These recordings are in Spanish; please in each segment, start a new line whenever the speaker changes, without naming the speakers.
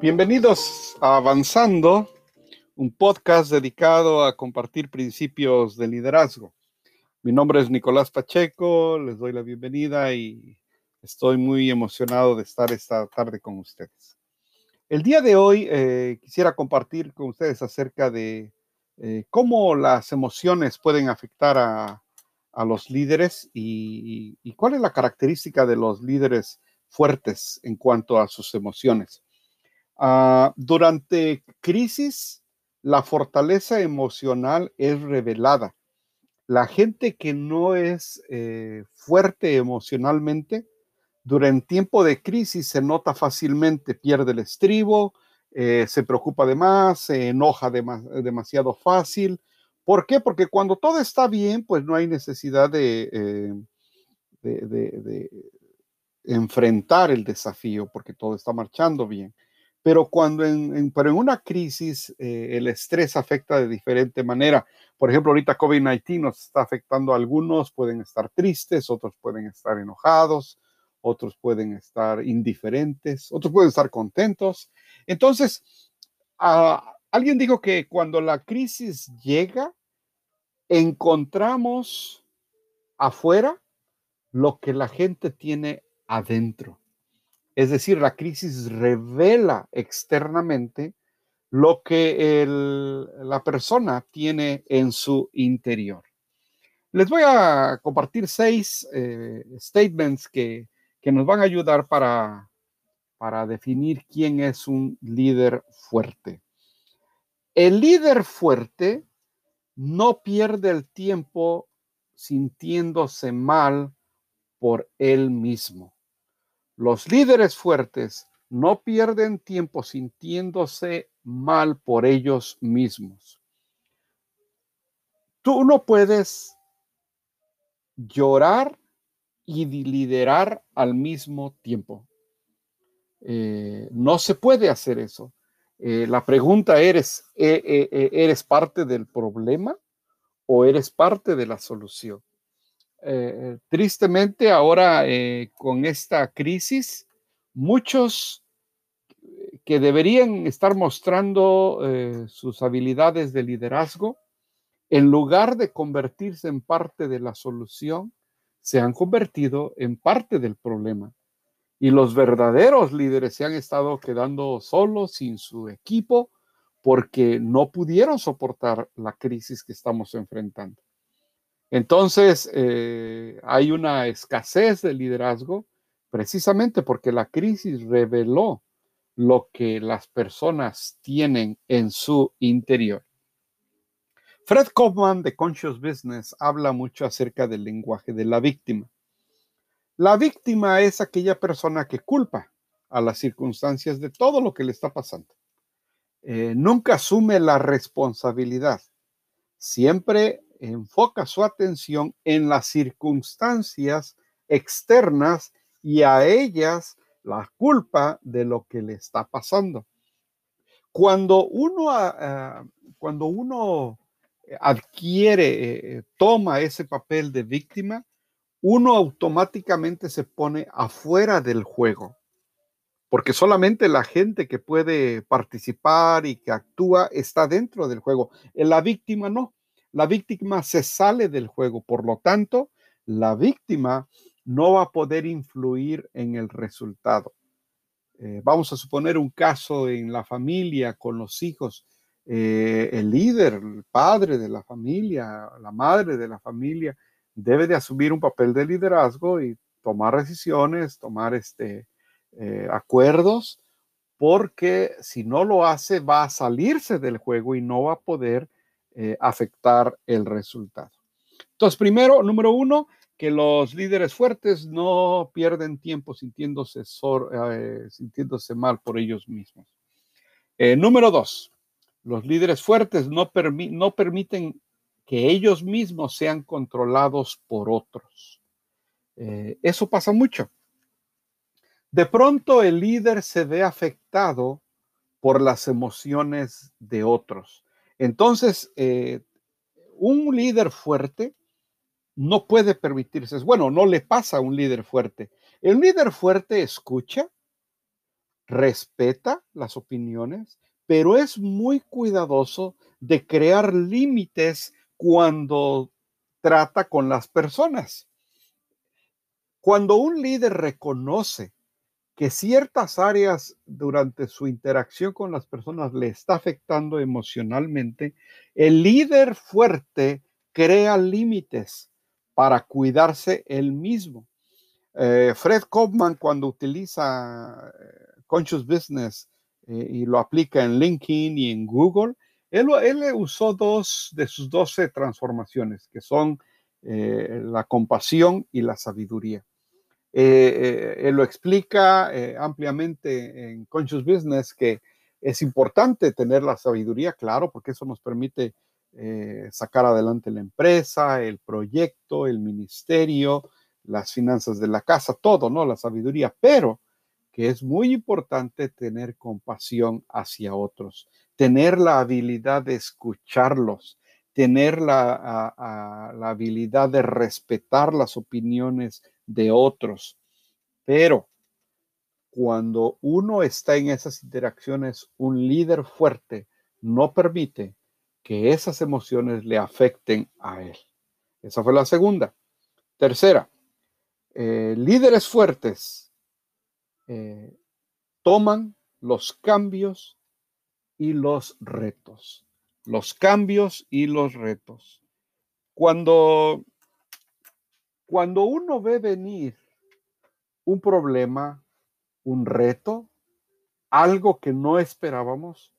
Bienvenidos a Avanzando, un podcast dedicado a compartir principios de liderazgo. Mi nombre es Nicolás Pacheco, les doy la bienvenida y estoy muy emocionado de estar esta tarde con ustedes. El día de hoy eh, quisiera compartir con ustedes acerca de eh, cómo las emociones pueden afectar a, los líderes y, cuál es la característica de los líderes fuertes en cuanto a sus emociones. Ah, durante crisis, la fortaleza emocional es revelada. La gente que no es eh, fuerte emocionalmente, durante tiempo de crisis se nota fácilmente, pierde el estribo, eh, se preocupa de más, se enoja demasiado fácil. ¿Por qué? Porque cuando todo está bien, pues no hay necesidad de, eh, de, enfrentar el desafío, porque todo está marchando bien. Pero cuando en, pero en una crisis eh, el estrés afecta de diferente manera. Por ejemplo, ahorita COVID-19 nos está afectando a algunos, pueden estar tristes, otros pueden estar enojados, otros pueden estar indiferentes, otros pueden estar contentos. Entonces, alguien dijo que cuando la crisis llega, encontramos afuera lo que la gente tiene adentro. Es decir, la crisis revela externamente lo que la persona tiene en su interior. Les voy a compartir seis eh, statements que que nos van a ayudar para, para definir quién es un líder fuerte. El líder fuerte no pierde el tiempo sintiéndose mal por él mismo. Los líderes fuertes no pierden tiempo sintiéndose mal por ellos mismos. Tú no puedes llorar y liderar al mismo tiempo. Eh, no se puede hacer eso. Eh, la pregunta eres, eh, ¿eres parte del problema o eres parte de la solución? Tristemente ahora con esta crisis, muchos que deberían estar mostrando sus habilidades de liderazgo, en lugar de convertirse en parte de la solución, se han convertido en parte del problema. Y los verdaderos líderes se han estado quedando solos, sin su equipo, porque no pudieron soportar la crisis que estamos enfrentando. Entonces, eh, hay una escasez de liderazgo precisamente porque la crisis reveló lo que las personas tienen en su interior. Fred Kaufman de Conscious Business habla mucho acerca del lenguaje de la víctima. La víctima es aquella persona que culpa a las circunstancias de todo lo que le está pasando. Eh, nunca asume la responsabilidad. Siempre enfoca su atención en las circunstancias externas y a ellas la culpa de lo que le está pasando. Cuando uno, ah, cuando uno adquiere, eh, toma ese papel de víctima, uno automáticamente se pone afuera del juego, porque solamente la gente que puede participar y que actúa está dentro del juego. La víctima no, la víctima se sale del juego, por lo tanto, la víctima no va a poder influir en el resultado. Eh, vamos a suponer un caso en la familia con los hijos eh, el líder, el padre de la familia, la madre de la familia, debe de asumir un papel de liderazgo y tomar decisiones, tomar este, eh, acuerdos, porque si no lo hace va a salirse del juego y no va a poder eh, afectar el resultado. Entonces, primero, número uno, que los líderes fuertes no pierden tiempo sintiéndose, sintiéndose mal por ellos mismos. número dos, los líderes fuertes no, permiten que ellos mismos sean controlados por otros. Eh, eso pasa mucho. De pronto el líder se ve afectado por las emociones de otros. Entonces, eh, un líder fuerte no puede permitirse, bueno, no le pasa a un líder fuerte. El líder fuerte escucha, respeta las opiniones, pero es muy cuidadoso de crear límites cuando trata con las personas. Cuando un líder reconoce que ciertas áreas durante su interacción con las personas le está afectando emocionalmente, el líder fuerte crea límites para cuidarse él mismo. Eh, Fred Kaufman, cuando utiliza eh, Conscious Business eh, y lo aplica en LinkedIn y en Google, él, usó dos de sus doce transformaciones, que son la compasión y la sabiduría. Él lo explica ampliamente en Conscious Business que es importante tener la sabiduría, claro, porque eso nos permite sacar adelante la empresa, el proyecto, el ministerio, las finanzas de la casa, todo, ¿no? La sabiduría, pero que es muy importante tener compasión hacia otros, tener la habilidad de escucharlos, tener la habilidad de respetar las opiniones de otros. Pero cuando uno está en esas interacciones, un líder fuerte no permite que esas emociones le afecten a él. Esa fue la segunda. Tercera, eh, líderes fuertes eh, toman los cambios y los retos. Los cambios y los retos. Cuando, cuando uno ve venir un problema, un reto, algo que no esperábamos,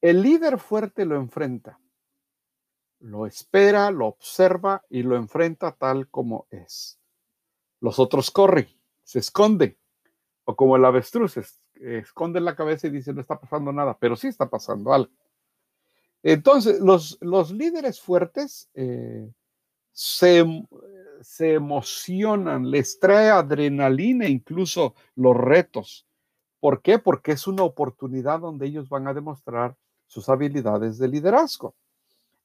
el líder fuerte lo enfrenta, lo espera, lo observa y lo enfrenta tal como es. Los otros corren, se esconden, o como el avestruz, esconden la cabeza y dicen no está pasando nada, pero sí está pasando algo. Entonces, los, los líderes fuertes eh, se, se emocionan, les trae adrenalina incluso los retos. ¿Por qué? Porque es una oportunidad donde ellos van a demostrar sus habilidades de liderazgo.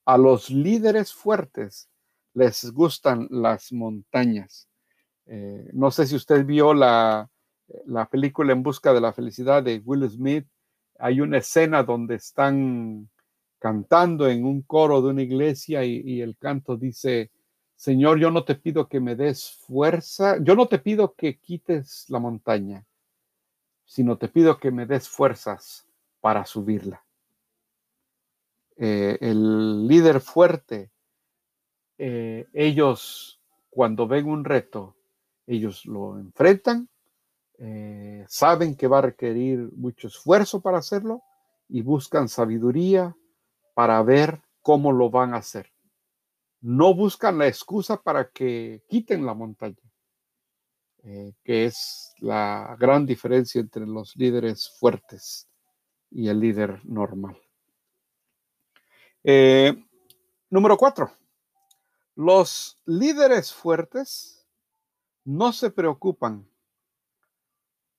A los líderes fuertes les gustan las montañas. Eh, no sé si usted vio la, la, película En Busca de la Felicidad de Will Smith. Hay una escena donde están cantando en un coro de una iglesia y, el canto dice, Señor, yo no te pido que me des fuerza, yo no te pido que quites la montaña, sino te pido que me des fuerzas para subirla. Eh, el líder fuerte, eh, ellos cuando ven un reto, ellos lo enfrentan, eh, saben que va a requerir mucho esfuerzo para hacerlo y buscan sabiduría para ver cómo lo van a hacer. No buscan la excusa para que quiten la montaña, eh, que es la gran diferencia entre los líderes fuertes y el líder normal. Eh, número cuatro, los líderes fuertes no se preocupan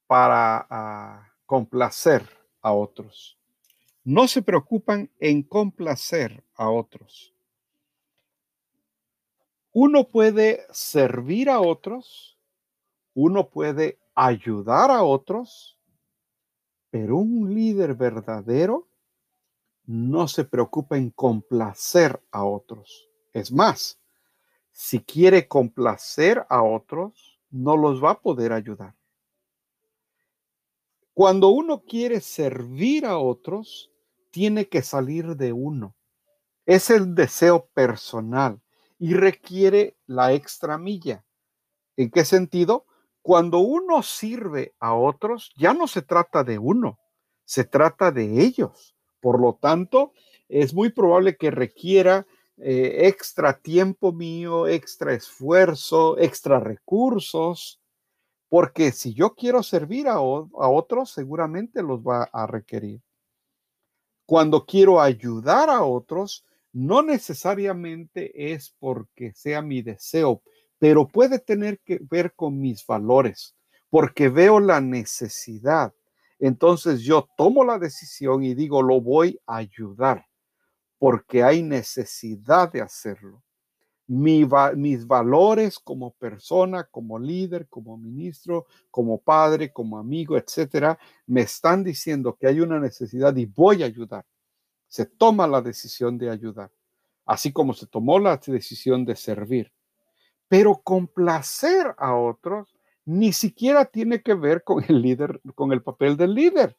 para ah, complacer a otros. No se preocupan en complacer a otros. Uno puede servir a otros, uno puede ayudar a otros, pero un líder verdadero no se preocupa en complacer a otros. Es más, si quiere complacer a otros, no los va a poder ayudar. Cuando uno quiere servir a otros, tiene que salir de uno. Es el deseo personal y requiere la extra milla. ¿En qué sentido? Cuando uno sirve a otros, ya no se trata de uno, se trata de ellos. Por lo tanto, es muy probable que requiera eh, extra tiempo mío, extra esfuerzo, extra recursos, porque si yo quiero servir a, a otros, seguramente los va a requerir. Cuando quiero ayudar a otros, no necesariamente es porque sea mi deseo, pero puede tener que ver con mis valores, porque veo la necesidad. Entonces yo tomo la decisión y digo, lo voy a ayudar porque hay necesidad de hacerlo. mis valores como persona, como líder, como ministro, como padre, como amigo, etcétera, me están diciendo que hay una necesidad y voy a ayudar. Se toma la decisión de ayudar, así como se tomó la decisión de servir. Pero complacer a otros ni siquiera tiene que ver con el líder, con el papel del líder.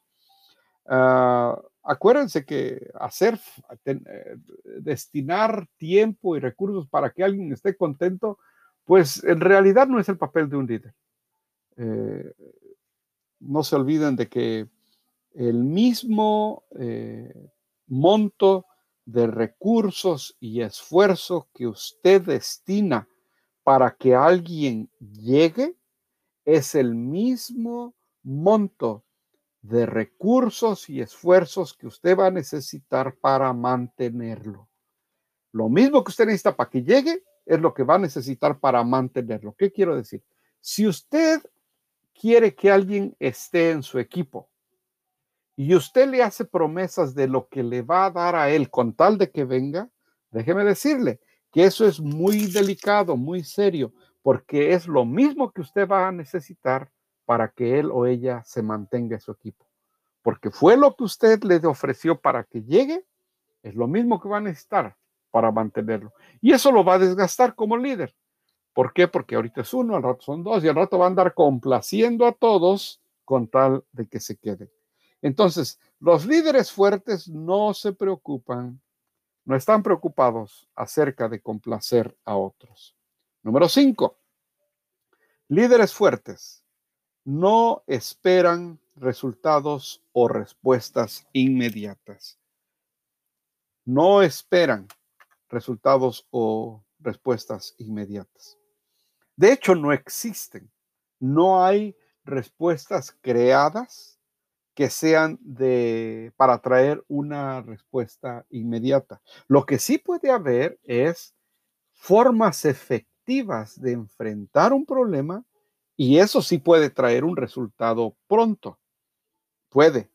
Ah, acuérdense que hacer, eh, destinar tiempo y recursos para que alguien esté contento, pues en realidad no es el papel de un líder. Eh, no se olviden de que el mismo eh, monto de recursos y esfuerzo que usted destina para que alguien llegue es el mismo monto de recursos y esfuerzos que usted va a necesitar para mantenerlo. Lo mismo que usted necesita para que llegue es lo que va a necesitar para mantenerlo. ¿Qué quiero decir? Si usted quiere que alguien esté en su equipo y usted le hace promesas de lo que le va a dar a él con tal de que venga, déjeme decirle que eso es muy delicado, muy serio, porque es lo mismo que usted va a necesitar para que él o ella se mantenga en su equipo. Porque fue lo que usted le ofreció para que llegue, es lo mismo que va a necesitar para mantenerlo. Y eso lo va a desgastar como líder. ¿Por qué? Porque ahorita es uno, al rato son dos y al rato va a andar complaciendo a todos con tal de que se queden. Entonces, los líderes fuertes no se preocupan, no están preocupados acerca de complacer a otros. Número cinco, líderes fuertes no esperan resultados o respuestas inmediatas. No esperan resultados o respuestas inmediatas. De hecho, no existen. No hay respuestas creadas que sean de para traer una respuesta inmediata. Lo que sí puede haber es formas efectivas de enfrentar un problema y eso sí puede traer un resultado pronto. Puede.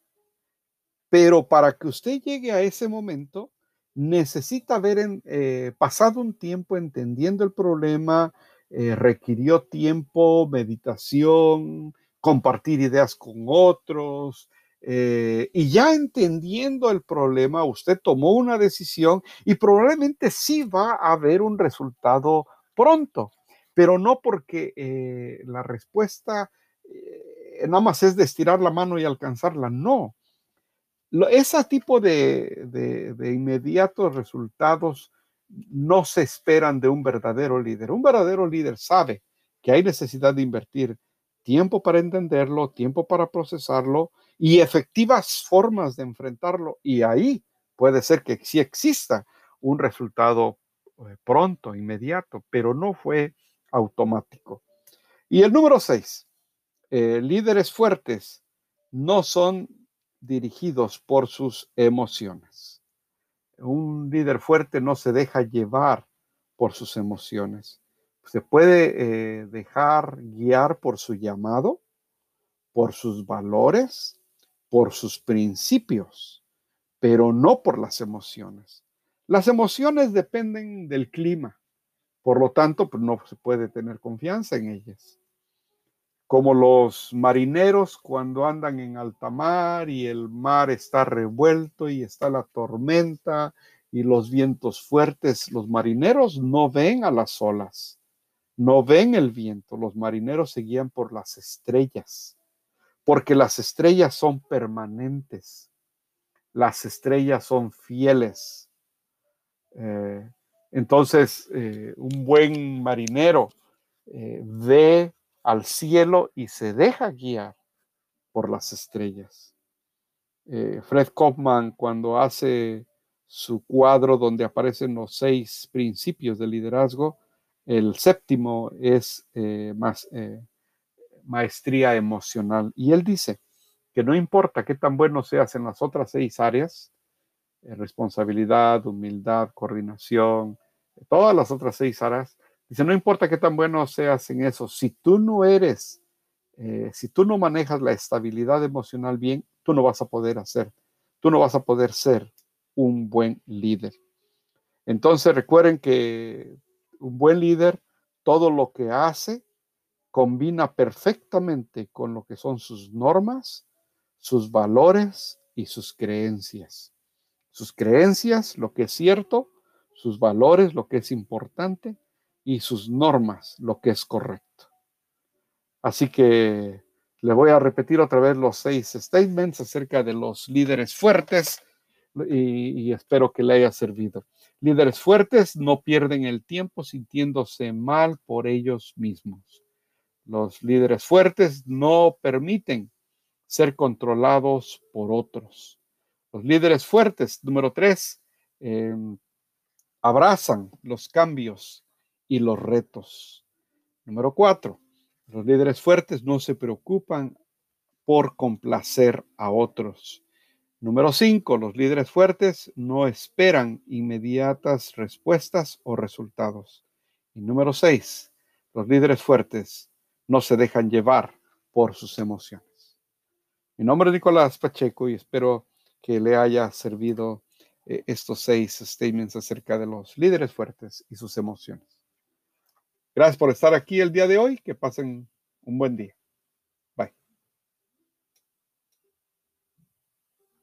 Pero para que usted llegue a ese momento, necesita haber eh, pasado un tiempo entendiendo el problema, eh, requirió tiempo, meditación, compartir ideas con otros. Eh, y ya entendiendo el problema, usted tomó una decisión y probablemente sí va a haber un resultado pronto pero no porque eh, la respuesta eh, nada más es de estirar la mano y alcanzarla, no. ese tipo de, de, inmediatos resultados no se esperan de un verdadero líder. Un verdadero líder sabe que hay necesidad de invertir tiempo para entenderlo, tiempo para procesarlo y efectivas formas de enfrentarlo. Y ahí puede ser que sí exista un resultado eh, pronto, inmediato, pero no fue automático. Y el número seis, eh, líderes fuertes no son dirigidos por sus emociones. Un líder fuerte no se deja llevar por sus emociones. Se puede eh, dejar guiar por su llamado, por sus valores, por sus principios, pero no por las emociones. Las emociones dependen del clima, por lo tanto, pues no se puede tener confianza en ellas. Como los marineros cuando andan en alta mar y el mar está revuelto y está la tormenta y los vientos fuertes, los marineros no ven a las olas, no ven el viento, los marineros se guían por las estrellas, porque las estrellas son permanentes, las estrellas son fieles. Eh, entonces, eh, un buen marinero eh, ve al cielo y se deja guiar por las estrellas. Fred Kaufman, cuando hace su cuadro donde aparecen los seis principios de liderazgo, el séptimo es más, maestría emocional. Y él dice que no importa qué tan bueno seas en las otras seis áreas, eh, responsabilidad, humildad, coordinación, todas las otras seis áreas. Dice, no importa qué tan bueno seas en eso, si tú no eres, eh, si tú no manejas la estabilidad emocional bien, tú no vas a poder hacer, tú no vas a poder ser un buen líder. Entonces recuerden que un buen líder, todo lo que hace combina perfectamente con lo que son sus normas, sus valores y sus creencias. Sus creencias, lo que es cierto, sus valores, lo que es importante, y sus normas, lo que es correcto. Así que le voy a repetir otra vez los seis statements acerca de los líderes fuertes y, espero que le haya servido. Líderes fuertes no pierden el tiempo sintiéndose mal por ellos mismos. Los líderes fuertes no permiten ser controlados por otros. Los líderes fuertes, número tres, em, abrazan los cambios y los retos. Número cuatro, los líderes fuertes no se preocupan por complacer a otros. Número cinco, los líderes fuertes no esperan inmediatas respuestas o resultados. Y número seis, los líderes fuertes no se dejan llevar por sus emociones. Mi nombre es Nicolás Pacheco y espero que le haya servido eh, estos seis statements acerca de los líderes fuertes y sus emociones. Gracias por estar aquí el día de hoy. Que pasen un buen día.